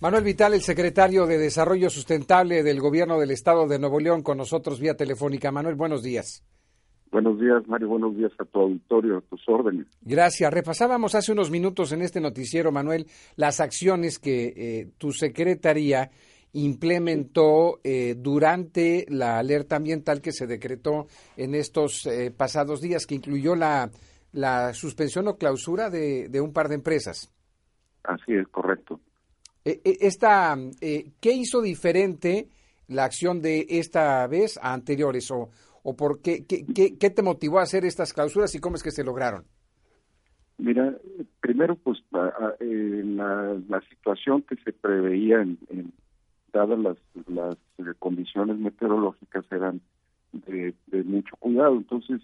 Manuel Vital, el secretario de Desarrollo Sustentable del Gobierno del Estado de Nuevo León, con nosotros vía telefónica. Manuel, buenos días. Buenos días, Mario. Buenos días a tu auditorio, a tus órdenes. Gracias. Repasábamos hace unos minutos en este noticiero, Manuel, las acciones que eh, tu secretaría implementó eh, durante la alerta ambiental que se decretó en estos eh, pasados días, que incluyó la, la suspensión o clausura de, de un par de empresas. Así es, correcto. Eh, eh, esta, eh, ¿Qué hizo diferente la acción de esta vez a anteriores? ¿O, o por qué, qué, qué, te motivó a hacer estas clausuras y cómo es que se lograron? Mira, primero, pues la, la, situación que se preveía, en, dadas las, las condiciones meteorológicas, eran de, de mucho cuidado. Entonces,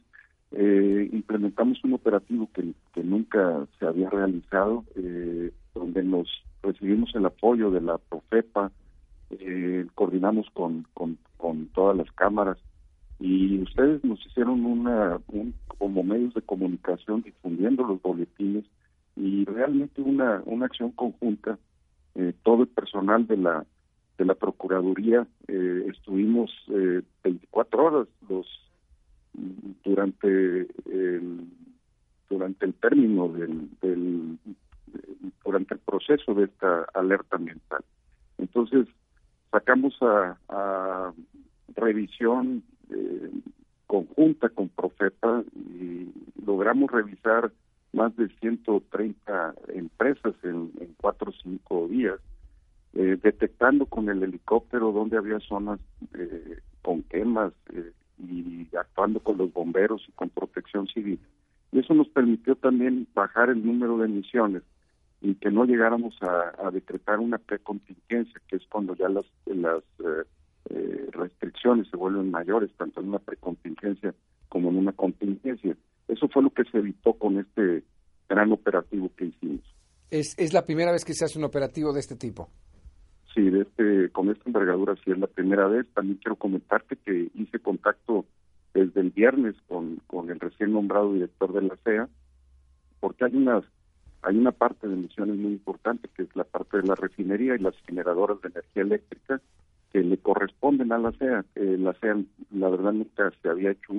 eh, implementamos un operativo que, que, nunca se había realizado, eh, donde nos recibimos el apoyo de la Profepa, eh, coordinamos con, con, todas las cámaras y ustedes nos hicieron una como medios de comunicación difundiendo los boletines y realmente una, una acción conjunta. Eh, todo el personal de la de la Procuraduría eh, estuvimos 24 horas los durante el durante el término del durante el proceso de esta alerta ambiental. Entonces, sacamos a, revisión eh, conjunta con Profeta y logramos revisar más de 130 empresas en, cuatro o cinco días, eh, detectando con el helicóptero donde había zonas eh, con quemas y actuando con los bomberos y con protección civil. Y eso nos permitió también bajar el número de emisiones y que no llegáramos a, decretar una precontingencia, que es cuando ya las, las eh, eh, restricciones se vuelven mayores, tanto en una precontingencia como en una contingencia. Eso fue lo que se evitó con este gran operativo que hicimos. ¿Es, es la primera vez que se hace un operativo de este tipo? Sí, de este, con esta envergadura sí es la primera vez. También quiero comentarte que hice contacto desde el viernes con, con el recién nombrado director de la CEA, porque hay unas hay una parte de emisiones muy importante que es la parte de la refinería y las generadoras de energía eléctrica que le corresponden a la CEA. la CEA, la verdad, nunca se había hecho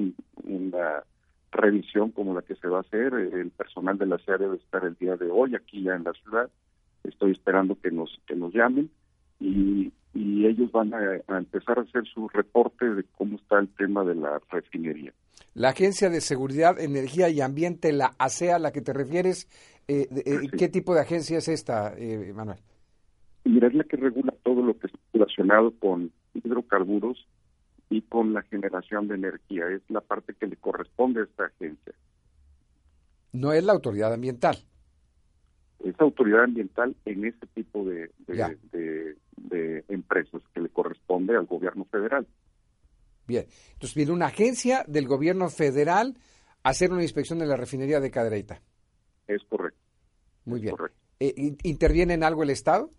una revisión como la que se va a hacer. El personal de la CEA debe estar el día de hoy aquí ya en la ciudad. Estoy esperando que nos que nos llamen y, ellos van a, a empezar a hacer su reporte de cómo está el tema de la refinería. La Agencia de Seguridad, Energía y Ambiente, la ASEA, a la que te refieres, eh, eh, ¿Qué tipo de agencia es esta, eh, Manuel? Mira, es la que regula todo lo que es relacionado con hidrocarburos y con la generación de energía. Es la parte que le corresponde a esta agencia. No es la autoridad ambiental. Es autoridad ambiental en ese tipo de, de, de empresas que le corresponde al gobierno federal. Bien, entonces viene una agencia del gobierno federal a hacer una inspección de la refinería de Cadereyta. Es correcto. Muy bien. Eh, ¿Interviene en algo el Estado?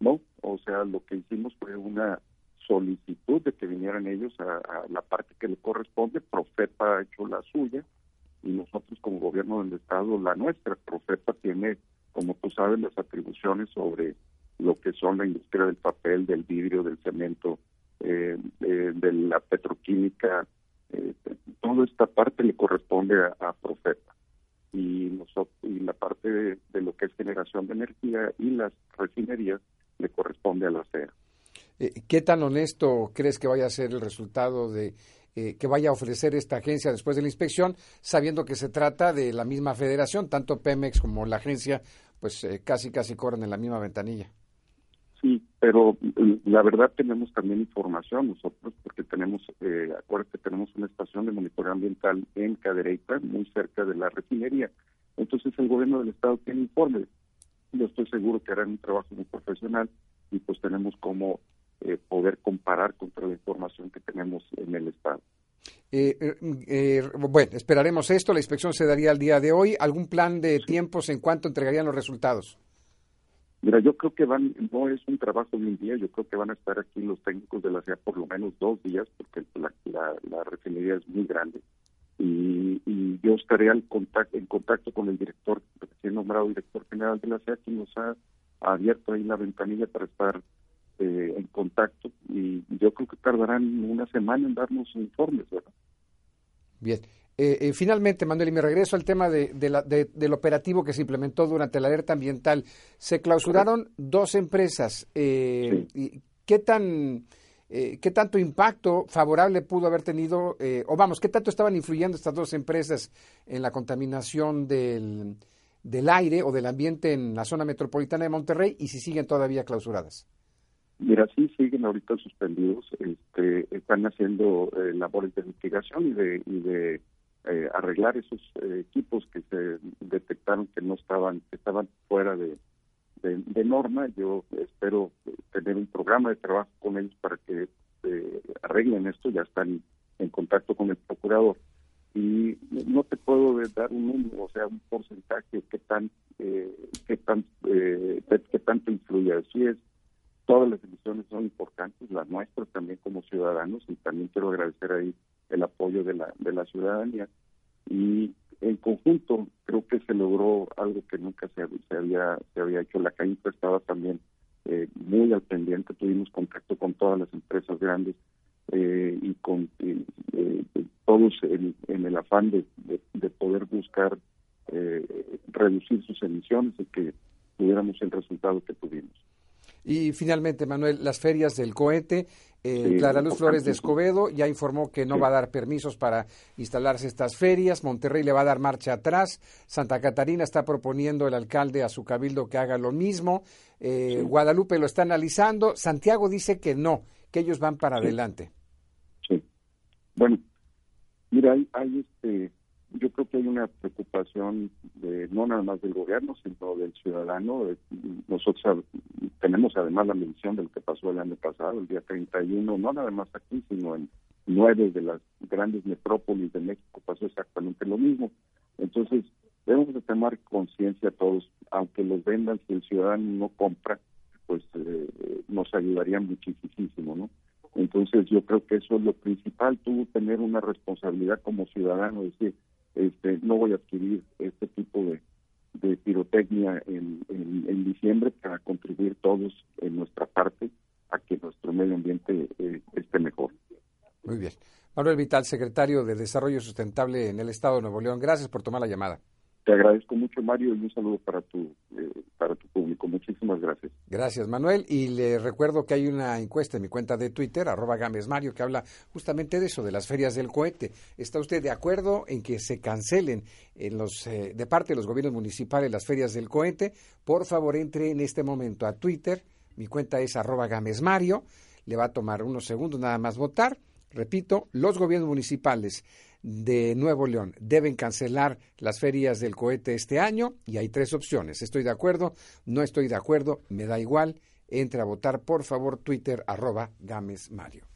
No, o sea, lo que hicimos fue una solicitud de que vinieran ellos a, la parte que le corresponde. Profepa ha hecho la suya y nosotros como gobierno del Estado la nuestra. Profepa tiene, como tú sabes, las atribuciones sobre lo que son la industria del papel, del vidrio, del cemento, eh, de, la petroquímica. Eh, toda esta parte le corresponde a, a Profepa y, nosotros, y la parte de, lo que es generación de energía y las refinerías le corresponde a la CEA. Eh, ¿Qué tan honesto crees que vaya a ser el resultado de eh, que vaya a ofrecer esta agencia después de la inspección, sabiendo que se trata de la misma federación, tanto Pemex como la agencia, pues eh, casi casi corren en la misma ventanilla? Sí, pero mm, la verdad tenemos también información nosotros, porque tenemos, eh, acuérdate, tenemos una estación de monitoreo ambiental en Cadereyta, muy cerca de la refinería. Entonces el gobierno del estado tiene informes yo estoy seguro que harán un trabajo muy profesional y pues tenemos como eh, poder comparar contra la información que tenemos en el Estado. Eh, eh, bueno, esperaremos esto. La inspección se daría el día de hoy. ¿Algún plan de tiempos en cuánto entregarían los resultados? Mira, yo creo que van, no es un trabajo de un día, yo creo que van a estar aquí los técnicos de la CIA por lo menos dos días, porque la, la, refinería es muy grande. Y, yo estaré al contacto, en contacto con el director, recién nombrado director general de la CIA, que nos ha abierto ahí la ventanilla para estar eh, en contacto. Y yo creo que tardarán una semana en darnos informes, ¿verdad? Bien. Eh, eh, finalmente, Manuel, y me regreso al tema de, del operativo que se implementó durante la alerta ambiental. Se clausuraron dos empresas. Eh, ¿Qué tan... ¿Qué tanto impacto favorable pudo haber tenido, o vamos, qué tanto estaban influyendo estas dos empresas en la contaminación del, del aire o del ambiente en la zona metropolitana de Monterrey y si siguen todavía clausuradas? Mira, sí siguen ahorita suspendidos, este, están haciendo labores de investigación y de, y de eh, arreglar esos eh, equipos que se detectaron que no estaban, que estaban fuera de, de, norma. Yo espero tener un programa de trabajo con ellos para que eh, arreglen esto. Ya están en contacto con el procurador y no te puedo dar un número, o sea, un porcentaje que tan, eh, que tan, que tanto influye. Así es, todas las emisiones son importantes, las nuestras también como ciudadanos, y también quiero agradecer ahí el apoyo de la, de la ciudadanía. Y en conjunto creo que se logró algo que nunca se, había se había hecho. La CAINTA estaba también eh, muy al pendiente, tuvimos contacto con todas las empresas grandes eh, y con eh, todos en, el afán de, de, poder buscar reducir sus emisiones y que tuviéramos el resultado que tuvimos. Y finalmente, Manuel, las ferias del cohete. Eh, Clara Luz Flores de Escobedo ya informó que no va a dar permisos para instalarse estas ferias. Monterrey le va a dar marcha atrás. Santa Catarina está proponiendo el alcalde a su cabildo que haga lo mismo. Eh, Guadalupe lo está analizando. Santiago dice que no, que ellos van para adelante. Sí. Bueno, mira, hay, hay este, yo creo que hay una preocupación de, no nada más del gobierno, sino del ciudadano. Nosotros tenemos además la mención de lo que pasó el año pasado, el día 31, no nada más aquí, sino en nueve de las grandes metrópolis de México pasó exactamente lo mismo. Entonces, debemos de tomar conciencia todos, aunque los vendan, si el ciudadano no compra, pues eh, nos ayudaría muchísimo, ¿no? Entonces yo creo que eso es lo principal, tú tener una responsabilidad como ciudadano, decir, este, no voy a adquirir este tipo de, pirotecnia en, diciembre para contribuir todos en nuestra parte a que nuestro medio ambiente eh, esté mejor. Muy bien. Manuel Vital, secretario de Desarrollo Sustentable en el Estado de Nuevo León, gracias por tomar la llamada. Te agradezco mucho, Mario, y un saludo para tu, Muchísimas gracias. Gracias, Manuel. Y le recuerdo que hay una encuesta en mi cuenta de Twitter, arroba Games Mario, que habla justamente de eso, de las ferias del cohete. ¿Está usted de acuerdo en que se cancelen en los, eh, de parte de los gobiernos municipales las ferias del cohete? Por favor, entre en este momento a Twitter. Mi cuenta es arroba Games Mario. Le va a tomar unos segundos nada más votar. Repito, los gobiernos municipales de Nuevo León deben cancelar las ferias del cohete este año y hay tres opciones. Estoy de acuerdo, no estoy de acuerdo, me da igual. Entre a votar, por favor, Twitter arroba Games Mario.